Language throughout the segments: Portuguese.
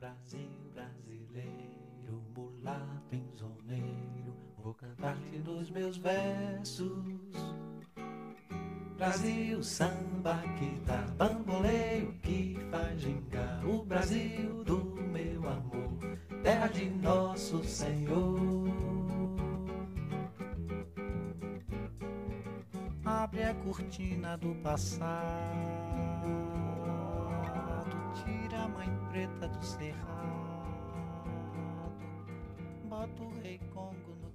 Brasil brasileiro, mulato enzoneiro, vou cantar-te nos meus versos. Brasil, samba que dá bamboleio, que faz gingar o Brasil do meu amor, terra de nosso Senhor. Abre a cortina do passado, mãe preta do cerrado, rei Congo no.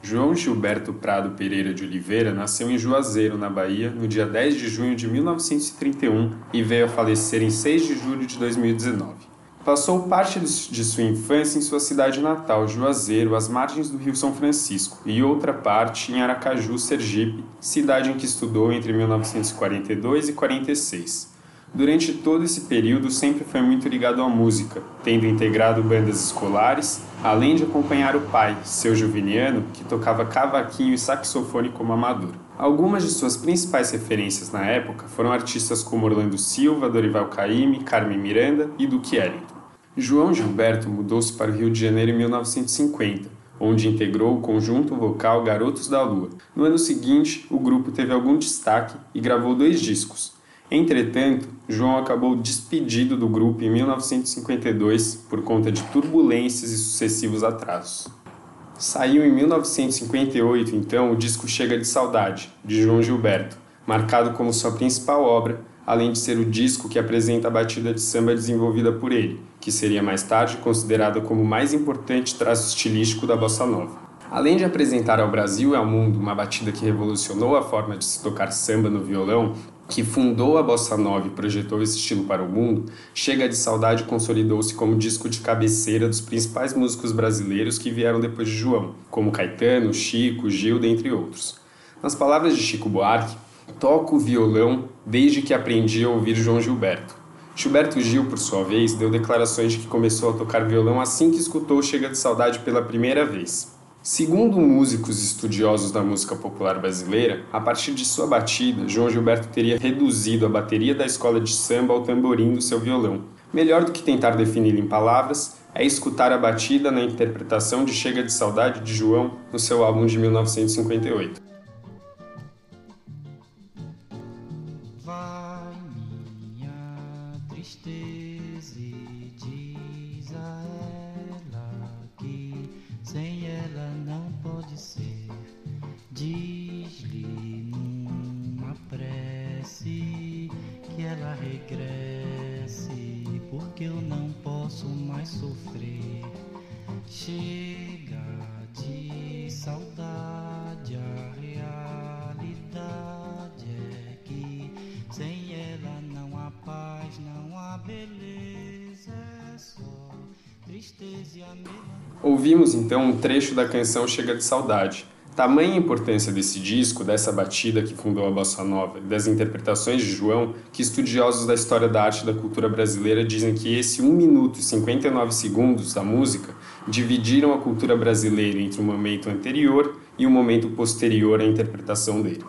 João Gilberto Prado Pereira de Oliveira nasceu em Juazeiro, na Bahia, no dia 10 de junho de 1931 e veio a falecer em 6 de julho de 2019. Passou parte de sua infância em sua cidade natal, Juazeiro, às margens do Rio São Francisco, e outra parte em Aracaju, Sergipe, cidade em que estudou entre 1942 e 46. Durante todo esse período sempre foi muito ligado à música, tendo integrado bandas escolares, além de acompanhar o pai, seu Juviniano, que tocava cavaquinho e saxofone como amador. Algumas de suas principais referências na época foram artistas como Orlando Silva, Dorival Caymmi, Carmen Miranda e Duke Ellington. João Gilberto mudou-se para o Rio de Janeiro em 1950, onde integrou o conjunto vocal Garotos da Lua. No ano seguinte, o grupo teve algum destaque e gravou dois discos. Entretanto, João acabou despedido do grupo em 1952 por conta de turbulências e sucessivos atrasos. Saiu em 1958, então, o disco Chega de Saudade, de João Gilberto, marcado como sua principal obra, além de ser o disco que apresenta a batida de samba desenvolvida por ele, que seria mais tarde considerada como o mais importante traço estilístico da bossa nova. Além de apresentar ao Brasil e ao mundo uma batida que revolucionou a forma de se tocar samba no violão, que fundou a bossa nova e projetou esse estilo para o mundo, Chega de Saudade consolidou-se como disco de cabeceira dos principais músicos brasileiros que vieram depois de João, como Caetano, Chico, Gil, dentre outros. Nas palavras de Chico Buarque, toco violão desde que aprendi a ouvir João Gilberto. Gilberto Gil, por sua vez, deu declarações de que começou a tocar violão assim que escutou Chega de Saudade pela primeira vez. Segundo músicos estudiosos da música popular brasileira, a partir de sua batida, João Gilberto teria reduzido a bateria da escola de samba ao tamborim do seu violão. Melhor do que tentar defini-la em palavras, é escutar a batida na interpretação de Chega de Saudade de João no seu álbum de 1958. Vai minha tristeza prece que ela regresse, porque eu não posso mais sofrer. Chega de saudade, a realidade é que sem ela não há paz, não há beleza, é só tristeza e a. Ouvimos então um trecho da canção Chega de Saudade. Tamanha importância desse disco, dessa batida que fundou a bossa nova e das interpretações de João, que estudiosos da história da arte e da cultura brasileira dizem que esse 1 minuto e 59 segundos da música dividiram a cultura brasileira entre o momento anterior e o momento posterior à interpretação dele.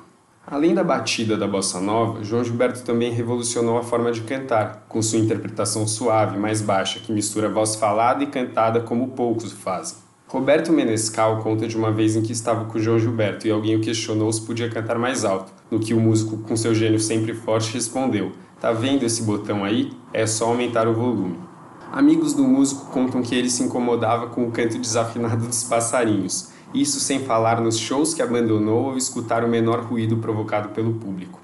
Além da batida da bossa nova, João Gilberto também revolucionou a forma de cantar, com sua interpretação suave, mais baixa, que mistura voz falada e cantada como poucos fazem. Roberto Menescal conta de uma vez em que estava com João Gilberto e alguém o questionou se podia cantar mais alto, no que o músico, com seu gênio sempre forte, respondeu: Tá vendo esse botão aí? É só aumentar o volume. Amigos do músico contam que ele se incomodava com o canto desafinado dos passarinhos, isso sem falar nos shows que abandonou ou escutar o menor ruído provocado pelo público.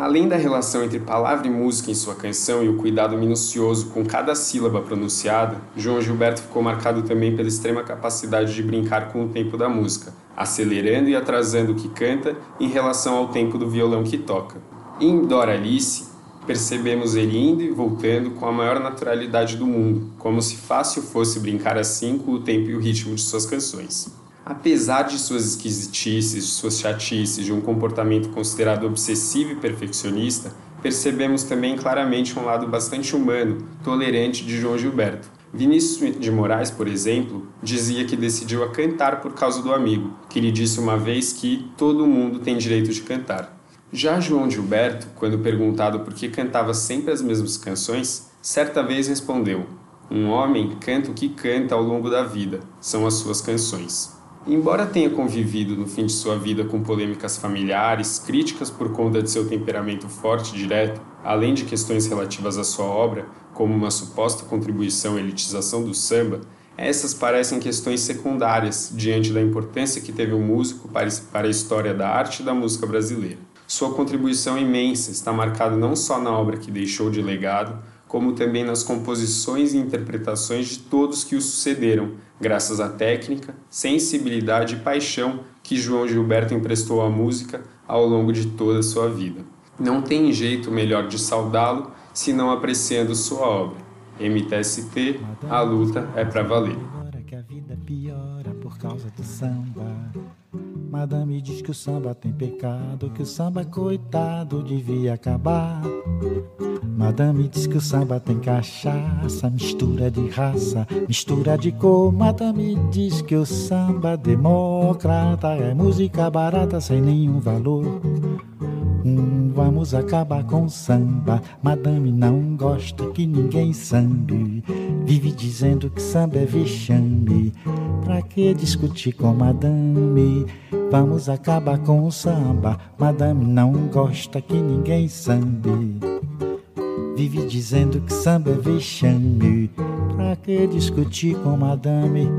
Além da relação entre palavra e música em sua canção e o cuidado minucioso com cada sílaba pronunciada, João Gilberto ficou marcado também pela extrema capacidade de brincar com o tempo da música, acelerando e atrasando o que canta em relação ao tempo do violão que toca. Em Doralice, percebemos ele indo e voltando com a maior naturalidade do mundo, como se fácil fosse brincar assim com o tempo e o ritmo de suas canções. Apesar de suas esquisitices, de suas chatices, de um comportamento considerado obsessivo e perfeccionista, percebemos também claramente um lado bastante humano, tolerante de João Gilberto. Vinícius de Moraes, por exemplo, dizia que decidiu a cantar por causa do amigo, que lhe disse uma vez que todo mundo tem direito de cantar. Já João Gilberto, quando perguntado por que cantava sempre as mesmas canções, certa vez respondeu: Um homem canta o que canta ao longo da vida, são as suas canções. Embora tenha convivido no fim de sua vida com polêmicas familiares, críticas por conta de seu temperamento forte e direto, além de questões relativas à sua obra, como uma suposta contribuição à elitização do samba, essas parecem questões secundárias diante da importância que teve o músico para a história da arte e da música brasileira. Sua contribuição imensa está marcada não só na obra que deixou de legado, como também nas composições e interpretações de todos que o sucederam, graças à técnica, sensibilidade e paixão que João Gilberto emprestou à música ao longo de toda a sua vida. Não tem jeito melhor de saudá-lo senão apreciando sua obra. MTST, a luta é para valer. Madame diz que o samba tem pecado, que o samba coitado devia acabar. Madame diz que o samba tem cachaça, mistura de raça, mistura de cor. Madame diz que o samba democrata é música barata sem nenhum valor. Hum, vamos acabar com o samba. Madame não gosta que ninguém sambe. Vive dizendo que samba é vexame. Pra que discutir com madame? Vamos acabar com o samba. Madame não gosta que ninguém sambe. Vive dizendo que samba é vexame. Pra que discutir com madame?